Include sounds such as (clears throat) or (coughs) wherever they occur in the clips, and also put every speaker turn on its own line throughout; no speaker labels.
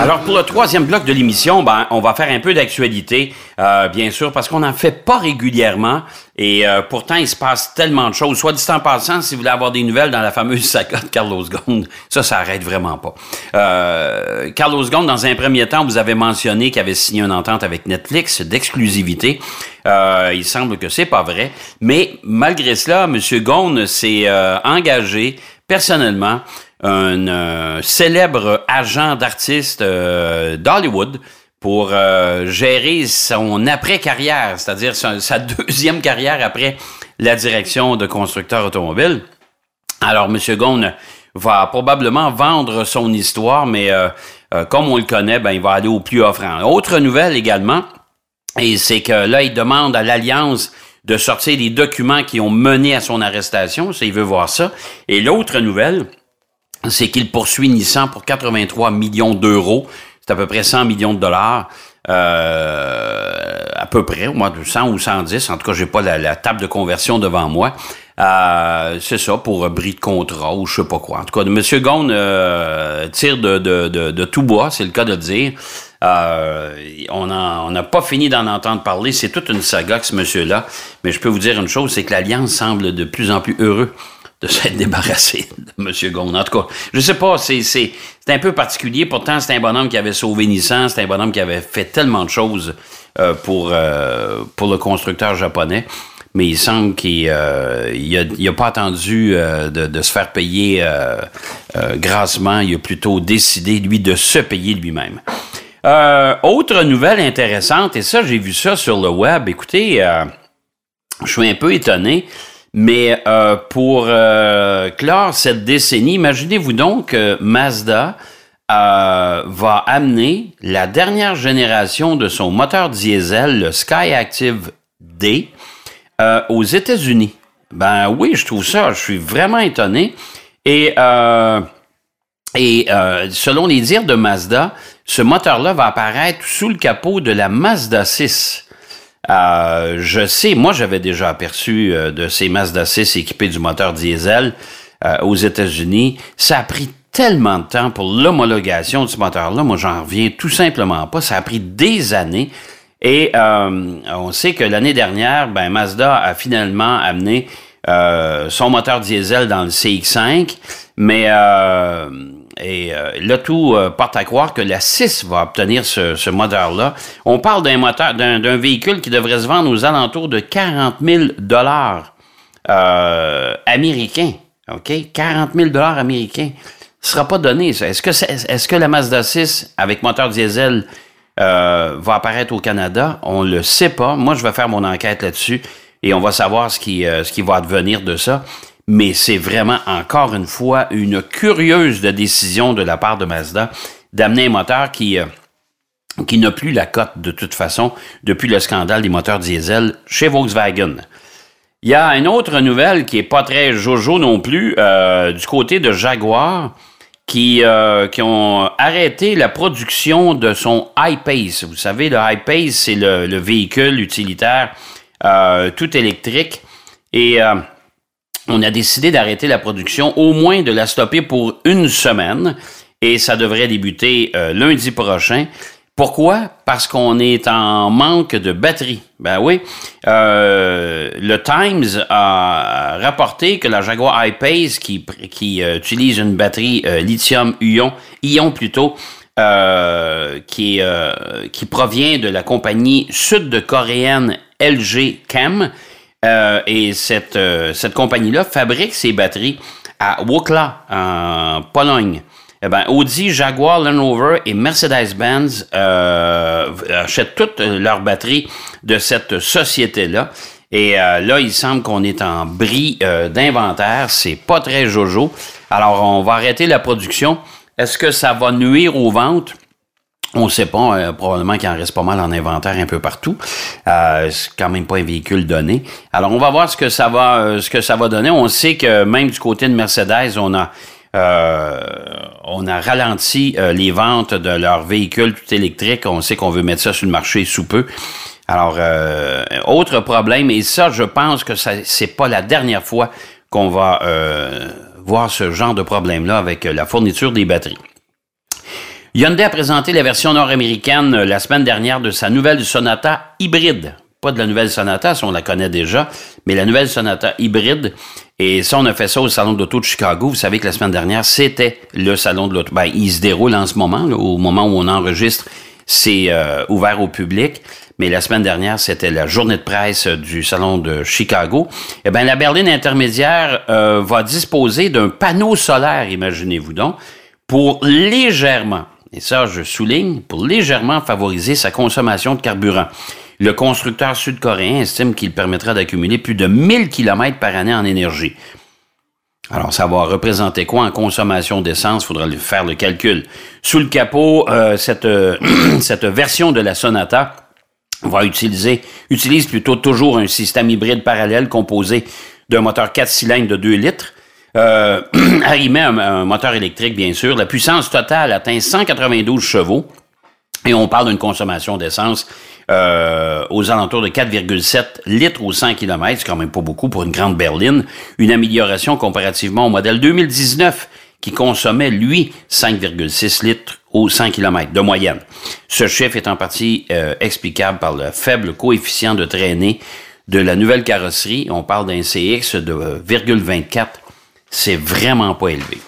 Alors pour le troisième bloc de l'émission, ben on va faire un peu d'actualité, euh, bien sûr, parce qu'on n'en fait pas régulièrement. Et euh, pourtant, il se passe tellement de choses. Soit dit en passant, si vous voulez avoir des nouvelles dans la fameuse saga de Carlos Ghosn, ça, ça arrête vraiment pas. Euh, Carlos Ghosn, dans un premier temps, vous avez mentionné qu'il avait signé une entente avec Netflix d'exclusivité. Il semble que c'est pas vrai. Mais malgré cela, M. Ghosn s'est engagé personnellement un euh, célèbre agent d'artiste euh, d'Hollywood pour euh, gérer son après-carrière, c'est-à-dire sa, deuxième carrière après la direction de constructeur automobile. Alors, M. Ghosn va probablement vendre son histoire, mais comme on le connaît, ben, il va aller au plus offrant. Autre nouvelle également, et c'est que là, il demande à l'Alliance de sortir les documents qui ont mené à son arrestation. Ça, il veut voir ça. Et l'autre nouvelle, c'est qu'il poursuit Nissan pour 83 millions d'euros. C'est à peu près 100 millions de dollars. Euh, à peu près, au moins de 100 ou 110. En tout cas, j'ai pas la, table de conversion devant moi. Euh, c'est ça, pour bris de contrat ou je sais pas quoi. En tout cas, M. Ghosn euh, tire de, de, tout bois, c'est le cas de le dire. Euh, on n'a pas fini d'en entendre parler. C'est toute une saga que ce monsieur-là. Mais je peux vous dire une chose, c'est que l'Alliance semble de plus en plus heureux de s'être débarrassé de M. Ghosn. En tout cas, je sais pas, c'est, un peu particulier. Pourtant, c'est un bonhomme qui avait sauvé Nissan, c'est un bonhomme qui avait fait tellement de choses euh, pour, euh, pour le constructeur japonais. Mais il semble qu'il euh, il il pas attendu de, de, se faire payer grassement. Il a plutôt décidé, lui, de se payer lui-même. Autre nouvelle intéressante, et ça, j'ai vu ça sur le web. Écoutez, je suis un peu étonné. Mais euh, pour euh, clore cette décennie, imaginez-vous donc que Mazda euh, va amener la dernière génération de son moteur diesel, le Skyactiv D, aux États-Unis. Ben oui, je trouve ça, je suis vraiment étonné. Et, et selon les dires de Mazda, ce moteur-là va apparaître sous le capot de la Mazda 6. Euh, je sais, moi j'avais déjà aperçu euh, de ces Mazda 6 équipés du moteur diesel euh, aux États-Unis. Ça a pris tellement de temps pour l'homologation de ce moteur-là. Moi, j'en reviens tout simplement pas. Ça a pris des années. Et on sait que l'année dernière, ben, Mazda a finalement amené son moteur diesel dans le CX5, mais et euh, là, tout euh, porte à croire que la 6 va obtenir ce, ce moteur-là. On parle d'un moteur, d'un véhicule qui devrait se vendre aux alentours de 40 000 dollars euh, américains. OK? 40 000 dollars américains. Ce sera pas donné, ça. Est-ce que, est, est-ce que la Mazda 6 avec moteur diesel euh, va apparaître au Canada? On le sait pas. Moi, je vais faire mon enquête là-dessus et on va savoir ce qui, euh, ce qui va advenir de ça mais c'est vraiment encore une fois une curieuse décision de la part de Mazda d'amener un moteur qui, euh, qui n'a plus la cote de toute façon depuis le scandale des moteurs diesel chez Volkswagen. Il y a une autre nouvelle qui est pas très jojo non plus euh, du côté de Jaguar qui, euh, qui ont arrêté la production de son I-Pace. Vous savez, le I-Pace, c'est le, le, véhicule utilitaire euh, tout électrique et euh, on a décidé d'arrêter la production, au moins de la stopper pour une semaine, et ça devrait débuter euh, lundi prochain. Pourquoi? Parce qu'on est en manque de batterie. Ben oui. Euh, le Times a rapporté que la Jaguar I-Pace, qui, qui euh, utilise une batterie euh, lithium-ion, ion plutôt, qui, qui provient de la compagnie sud-coréenne LG Chem, euh, et cette, euh, cette compagnie-là fabrique ses batteries à Wukla, en Pologne. Eh ben, Audi, Jaguar, Land Rover et Mercedes-Benz euh, achètent toutes leurs batteries de cette société-là. Et euh, là, il semble qu'on est en bris euh, d'inventaire. C'est pas très jojo. Alors, on va arrêter la production. Est-ce que ça va nuire aux ventes? On ne sait pas, euh, probablement qu'il en reste pas mal en inventaire un peu partout. Euh, c'est quand même pas un véhicule donné. Alors on va voir ce que ça va, euh, ce que ça va donner. On sait que même du côté de Mercedes, on a euh, on a ralenti les ventes de leurs véhicules tout électriques. On sait qu'on veut mettre ça sur le marché sous peu. Alors, autre problème, et ça, je pense que ça, c'est pas la dernière fois qu'on va voir ce genre de problème-là avec la fourniture des batteries. Hyundai a présenté la version nord-américaine euh, la semaine dernière de sa nouvelle Sonata hybride. Pas de la nouvelle Sonata, ça on la connaît déjà, mais la nouvelle Sonata hybride. Et ça, on a fait ça au Salon de l'Auto de Chicago. Vous savez que la semaine dernière, c'était le Salon de l'Auto. Ben, il se déroule en ce moment, au moment où on enregistre, c'est euh, ouvert au public. Mais la semaine dernière, c'était la journée de presse du Salon de Chicago. Eh bien, la berline intermédiaire euh, va disposer d'un panneau solaire, imaginez-vous donc, pour légèrement et ça, je souligne, pour légèrement favoriser sa consommation de carburant. Le constructeur sud-coréen estime qu'il permettra d'accumuler plus de 1000 km par année en énergie. Alors, ça va représenter quoi en consommation d'essence? Il faudra faire le calcul. Sous le capot, euh, cette, euh, (clears throat) cette version de la Sonata va utiliser, utilise plutôt toujours un système hybride parallèle composé d'un moteur 4 cylindres de 2 litres, euh, (clears throat) arrimé à un, moteur électrique, bien sûr. La puissance totale atteint 192 chevaux. Et on parle d'une consommation d'essence euh, aux alentours de 4,7 litres au 100 km. C'est quand même pas beaucoup pour une grande berline. Une amélioration comparativement au modèle 2019 qui consommait, lui, 5,6 litres au 100 km de moyenne. Ce chiffre est en partie euh, explicable par le faible coefficient de traînée de la nouvelle carrosserie. On parle d'un CX de 0,24 c'est vraiment pas élevé.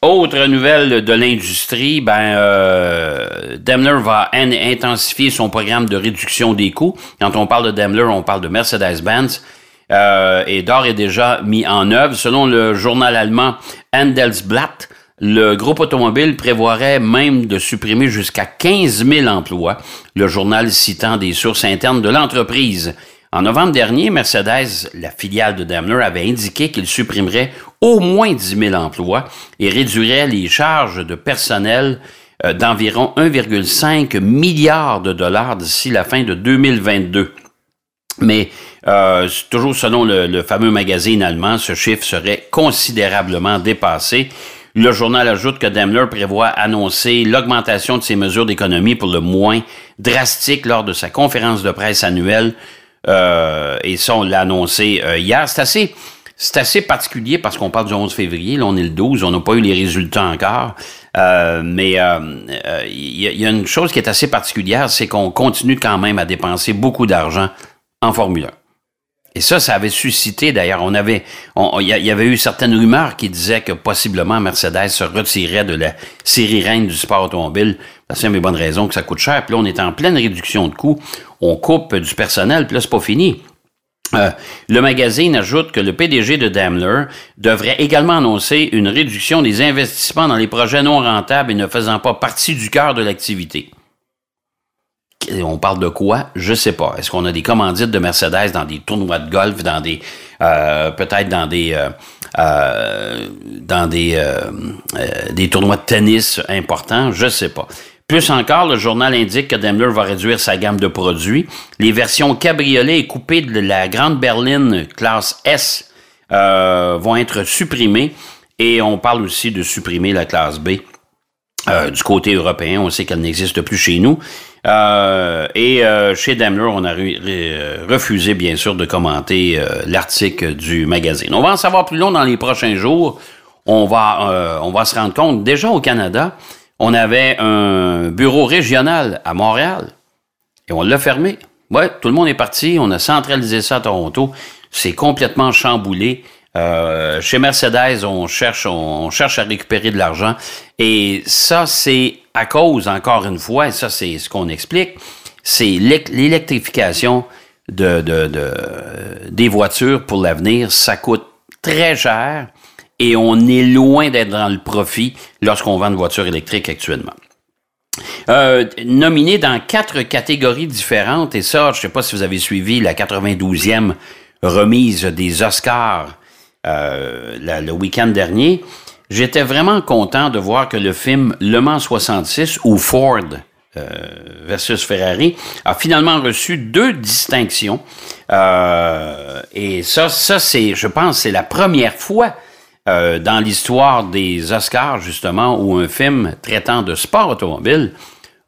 Autre nouvelle de l'industrie, ben euh, Daimler va intensifier son programme de réduction des coûts. Quand on parle de Daimler, on parle de Mercedes-Benz. Euh, et d'or est déjà mis en œuvre. Selon le journal allemand Handelsblatt, le groupe automobile prévoirait même de supprimer jusqu'à 15 000 emplois, le journal citant des sources internes de l'entreprise. En novembre dernier, Mercedes, la filiale de Daimler, avait indiqué qu'il supprimerait au moins 10 000 emplois et réduirait les charges de personnel euh, d'environ 1,5 milliard de dollars d'ici la fin de 2022. Mais euh, toujours selon le, le, fameux magazine allemand, ce chiffre serait considérablement dépassé. Le journal ajoute que Daimler prévoit annoncer l'augmentation de ses mesures d'économie pour le moins drastique lors de sa conférence de presse annuelle euh, et ça, on l'a annoncé euh, hier. C'est assez, c'est assez particulier parce qu'on parle du 11 février. Là, on est le 12. On n'a pas eu les résultats encore. Euh, mais il y, a une chose qui est assez particulière, c'est qu'on continue quand même à dépenser beaucoup d'argent en Formule 1. Et ça, ça avait suscité, d'ailleurs, on avait, il y, avait eu certaines rumeurs qui disaient que possiblement Mercedes se retirait de la série reine du sport automobile. Parce qu'il y a bonnes raisons que ça coûte cher. Puis là, on est en pleine réduction de coûts. On coupe du personnel, puis là, c'est pas fini. Euh, le magazine ajoute que le PDG de Daimler devrait également annoncer une réduction des investissements dans les projets non rentables et ne faisant pas partie du cœur de l'activité on parle de quoi? Je sais pas. Est-ce qu'on a des commandites de Mercedes dans des tournois de golf, dans des euh, peut-être dans des euh, euh, dans des des tournois de tennis importants? Je sais pas. Plus encore, le journal indique que Daimler va réduire sa gamme de produits. Les versions cabriolet et coupées de la grande berline classe S vont être supprimées et on parle aussi de supprimer la classe B. du côté européen, on sait qu'elle n'existe plus chez nous. Euh, et euh, chez Daimler, on a refusé, bien sûr, de commenter euh, l'article du magazine. On va en savoir plus long dans les prochains jours. On va, on va se rendre compte, déjà au Canada, on avait un bureau régional à Montréal et on l'a fermé. Ouais, tout le monde est parti, on a centralisé ça à Toronto. C'est complètement chamboulé. Euh, chez Mercedes, on cherche, on cherche à récupérer de l'argent. Et ça, c'est à cause, encore une fois, et ça, c'est ce qu'on explique, c'est l'électrification de, des voitures pour l'avenir. Ça coûte très cher et on est loin d'être dans le profit lorsqu'on vend une voiture électrique actuellement. Euh, nominé dans quatre catégories différentes, et ça, je ne sais pas si vous avez suivi la 92e remise des Oscars euh, le week-end dernier, j'étais vraiment content de voir que le film Le Mans 66 ou Ford euh, versus Ferrari a finalement reçu deux distinctions. Euh, et ça, ça c'est, je pense, c'est la première fois dans l'histoire des Oscars, justement, où un film traitant de sport automobile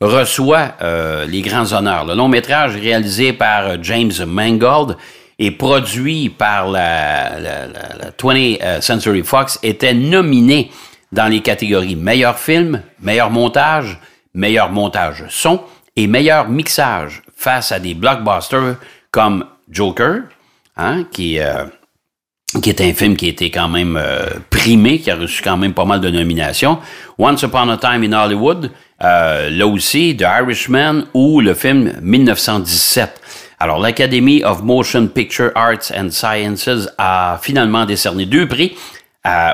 reçoit euh, les grands honneurs. Le long métrage réalisé par euh, James Mangold et produit par la, la, la 20th Century Fox était nominé dans les catégories meilleur film, meilleur montage, meilleur montage son et meilleur mixage face à des blockbusters comme Joker, hein, qui, euh, qui est un film qui a été quand même euh, primé, qui a reçu quand même pas mal de nominations. Once Upon a Time in Hollywood, euh, là aussi, The Irishman ou le film 1917. Alors, l'Academy of Motion Picture Arts and Sciences a finalement décerné deux prix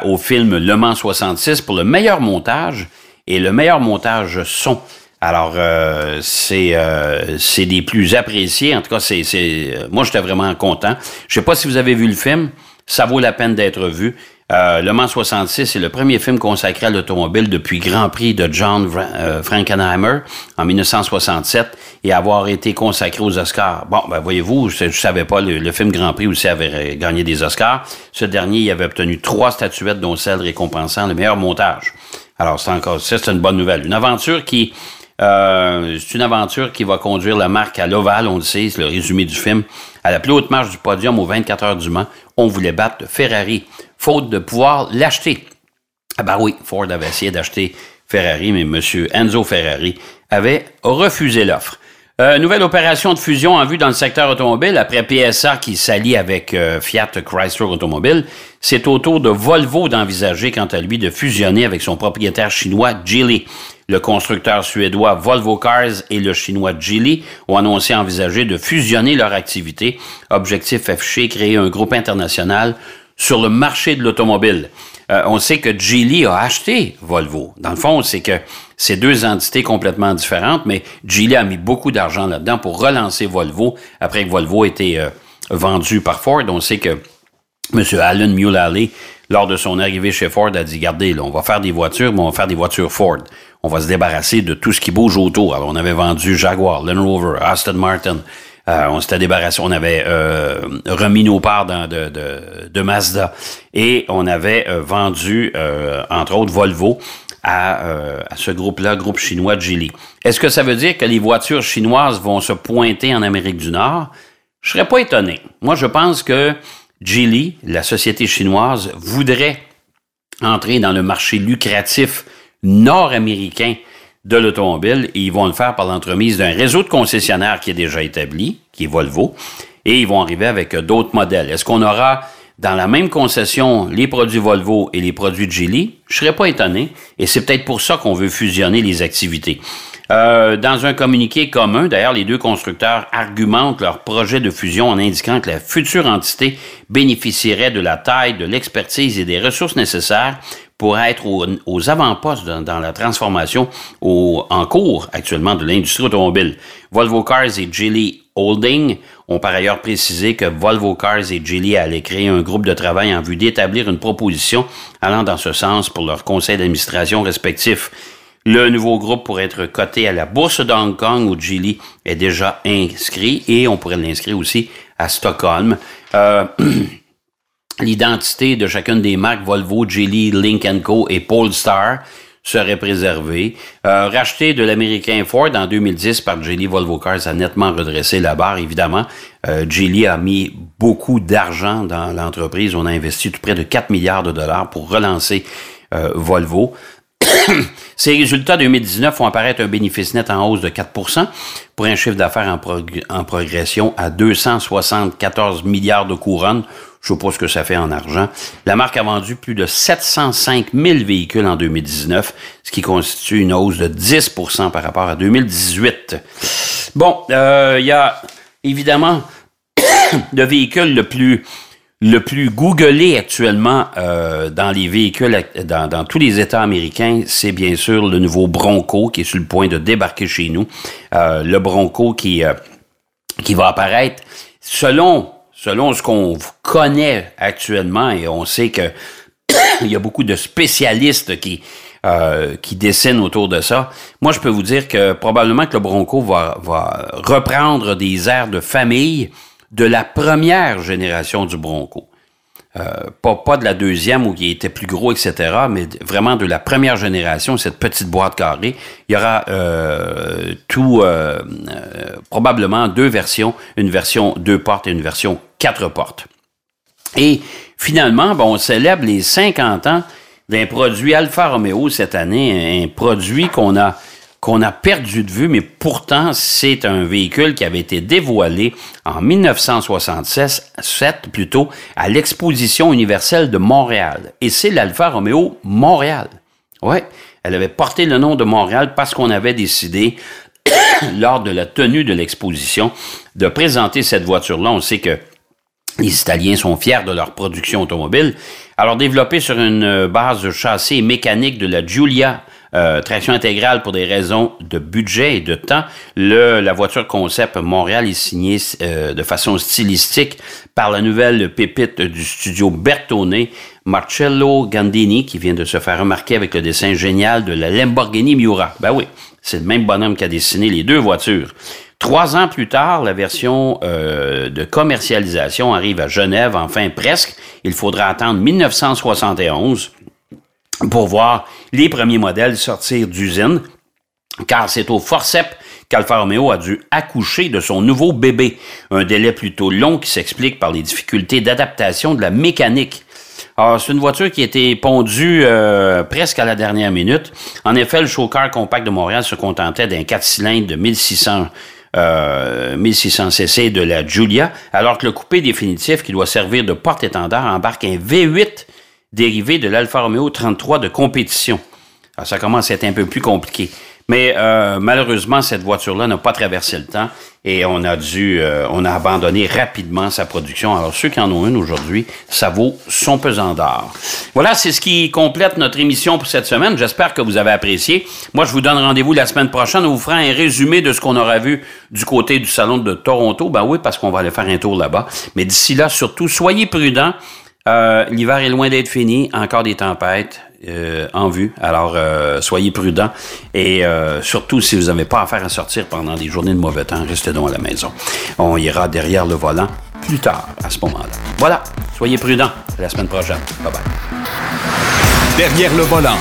au film Le Mans 66 pour le meilleur montage et le meilleur montage son. Alors, euh, c'est euh, c'est des plus appréciés. En tout cas, c'est c'est moi j'étais vraiment content. Je sais pas si vous avez vu le film, ça vaut la peine d'être vu. Euh, le Mans 66 est le premier film consacré à l'automobile depuis Grand Prix de John euh, Frankenheimer en 1967 et avoir été consacré aux Oscars. Bon, ben voyez-vous, je, je savais pas, le, film Grand Prix aussi avait gagné des Oscars. Ce dernier, il avait obtenu trois statuettes, dont celle récompensant le meilleur montage. Alors, c'est encore ça, c'est une bonne nouvelle. Une aventure qui euh, c'est une aventure qui va conduire la marque à l'Oval, on le sait, c'est le résumé du film. À la plus haute marche du podium aux 24 heures du Mans, on voulait battre Ferrari, faute de pouvoir l'acheter. Ah ben oui, Ford avait essayé d'acheter Ferrari, mais M. Enzo Ferrari avait refusé l'offre. Euh, nouvelle opération de fusion en vue dans le secteur automobile après PSA qui s'allie avec euh, Fiat Chrysler Automobile. C'est au tour de Volvo d'envisager, quant à lui, de fusionner avec son propriétaire chinois Geely. Le constructeur suédois Volvo Cars et le chinois Geely ont annoncé envisager de fusionner leurs activités. Objectif affiché, créer un groupe international sur le marché de l'automobile. Euh, on sait que Geely a acheté Volvo. Dans le fond, c'est que c'est deux entités complètement différentes, mais Geely a mis beaucoup d'argent là-dedans pour relancer Volvo après que Volvo ait été euh, vendu par Ford. On sait que M. Alan Mulally, lors de son arrivée chez Ford, a dit, regardez, là, on va faire des voitures, mais on va faire des voitures Ford. On va se débarrasser de tout ce qui bouge autour. Alors, on avait vendu Jaguar, Land Rover, Aston Martin, euh, on s'était débarrassé, on avait euh, remis nos parts de, de, Mazda et on avait euh, vendu, entre autres, Volvo à, à ce groupe-là, groupe chinois Geely. Est-ce que ça veut dire que les voitures chinoises vont se pointer en Amérique du Nord? Je serais pas étonné. Moi, je pense que Geely, la société chinoise, voudrait entrer dans le marché lucratif nord-américain de l'automobile ils vont le faire par l'entremise d'un réseau de concessionnaires qui est déjà établi, qui est Volvo, et ils vont arriver avec d'autres modèles. Est-ce qu'on aura dans la même concession les produits Volvo et les produits Geely? Je serais pas étonné et c'est peut-être pour ça qu'on veut fusionner les activités. Euh, dans un communiqué commun, d'ailleurs, les deux constructeurs argumentent leur projet de fusion en indiquant que la future entité bénéficierait de la taille, de l'expertise et des ressources nécessaires pour être aux, avant-postes dans, la transformation en cours actuellement de l'industrie automobile. Volvo Cars et Geely Holding ont par ailleurs précisé que Volvo Cars et Geely allaient créer un groupe de travail en vue d'établir une proposition allant dans ce sens pour leurs conseils d'administration respectifs. Le nouveau groupe pourrait être coté à la bourse de Hong Kong où Geely est déjà inscrit et on pourrait l'inscrire aussi à Stockholm. Euh, (clears throat) l'identité de chacune des marques Volvo, Geely, Link Co et Polestar serait préservée. Euh, racheté de l'américain Ford en 2010 par Geely, Volvo Cars a nettement redressé la barre, évidemment. Euh, Geely a mis beaucoup d'argent dans l'entreprise. On a investi près de 4 milliards de dollars pour relancer euh, Volvo. (coughs) Ces résultats 2019 font apparaître un bénéfice net en hausse de 4 pour un chiffre d'affaires en, progression à 274 milliards de couronnes, je sais pas ce que ça fait en argent. La marque a vendu plus de 705 000 véhicules en 2019, ce qui constitue une hausse de 10% par rapport à 2018. Bon, euh, il y a évidemment (coughs) le véhicule le plus le plus googlé actuellement euh, dans les véhicules, dans, dans, tous les États américains, c'est bien sûr le nouveau Bronco qui est sur le point de débarquer chez nous. Euh, le Bronco qui, qui va apparaître selon selon ce qu'on connaît actuellement, et on sait que (coughs) il y a beaucoup de spécialistes qui euh, qui dessinent autour de ça. Moi, je peux vous dire que probablement que le Bronco va, va reprendre des airs de famille de la première génération du Bronco. Pas, pas de la deuxième où il était plus gros, etc., mais vraiment de la première génération, cette petite boîte carrée. Il y aura tout, probablement deux versions, une version deux portes et une version quatre portes. Et finalement, bon, on célèbre les 50 ans d'un produit Alfa Romeo cette année, un produit qu'on a qu'on a perdu de vue, mais pourtant c'est un véhicule qui avait été dévoilé en 1967 plutôt à l'exposition universelle de Montréal. Et c'est l'Alfa Romeo Montréal. Ouais, elle avait porté le nom de Montréal parce qu'on avait décidé (coughs) lors de la tenue de l'exposition de présenter cette voiture-là. On sait que les Italiens sont fiers de leur production automobile. Alors, développée sur une base de châssis mécanique de la Giulia, euh, traction intégrale pour des raisons de budget et de temps, le, la voiture concept Montréal est signée euh, de façon stylistique par la nouvelle pépite du studio Bertone, Marcello Gandini, qui vient de se faire remarquer avec le dessin génial de la Lamborghini Miura. Ben oui, c'est le même bonhomme qui a dessiné les deux voitures. Trois ans plus tard, la version euh, de commercialisation arrive à Genève, enfin presque. Il faudra attendre 1971 pour voir les premiers modèles sortir d'usine, car c'est au forceps qu'Alfa Romeo a dû accoucher de son nouveau bébé, un délai plutôt long qui s'explique par les difficultés d'adaptation de la mécanique. Alors, c'est une voiture qui a été pondue euh, presque à la dernière minute. En effet, le Showcar compact de Montréal se contentait d'un 4 cylindres de 1600 euh, 1600 cc de la Giulia, alors que le coupé définitif qui doit servir de porte-étendard embarque un V8 dérivé de l'Alfa Romeo 33 de compétition. Alors, ça commence à être un peu plus compliqué. Mais euh, malheureusement, cette voiture-là n'a pas traversé le temps et on a dû, euh, on a abandonné rapidement sa production. Alors ceux qui en ont une aujourd'hui, ça vaut son pesant d'or. Voilà, c'est ce qui complète notre émission pour cette semaine. J'espère que vous avez apprécié. Moi, je vous donne rendez-vous la semaine prochaine. On vous fera un résumé de ce qu'on aura vu du côté du salon de Toronto. Ben oui, parce qu'on va aller faire un tour là-bas. Mais d'ici là, surtout, soyez prudents. Euh, L'hiver est loin d'être fini. Encore des tempêtes. Euh, en vue. Alors, euh, soyez prudents et surtout si vous n'avez pas affaire à sortir pendant des journées de mauvais temps, restez donc à la maison. On ira derrière le volant plus tard à ce moment-là. Voilà, soyez prudents. À la semaine prochaine. Bye bye.
Derrière le volant.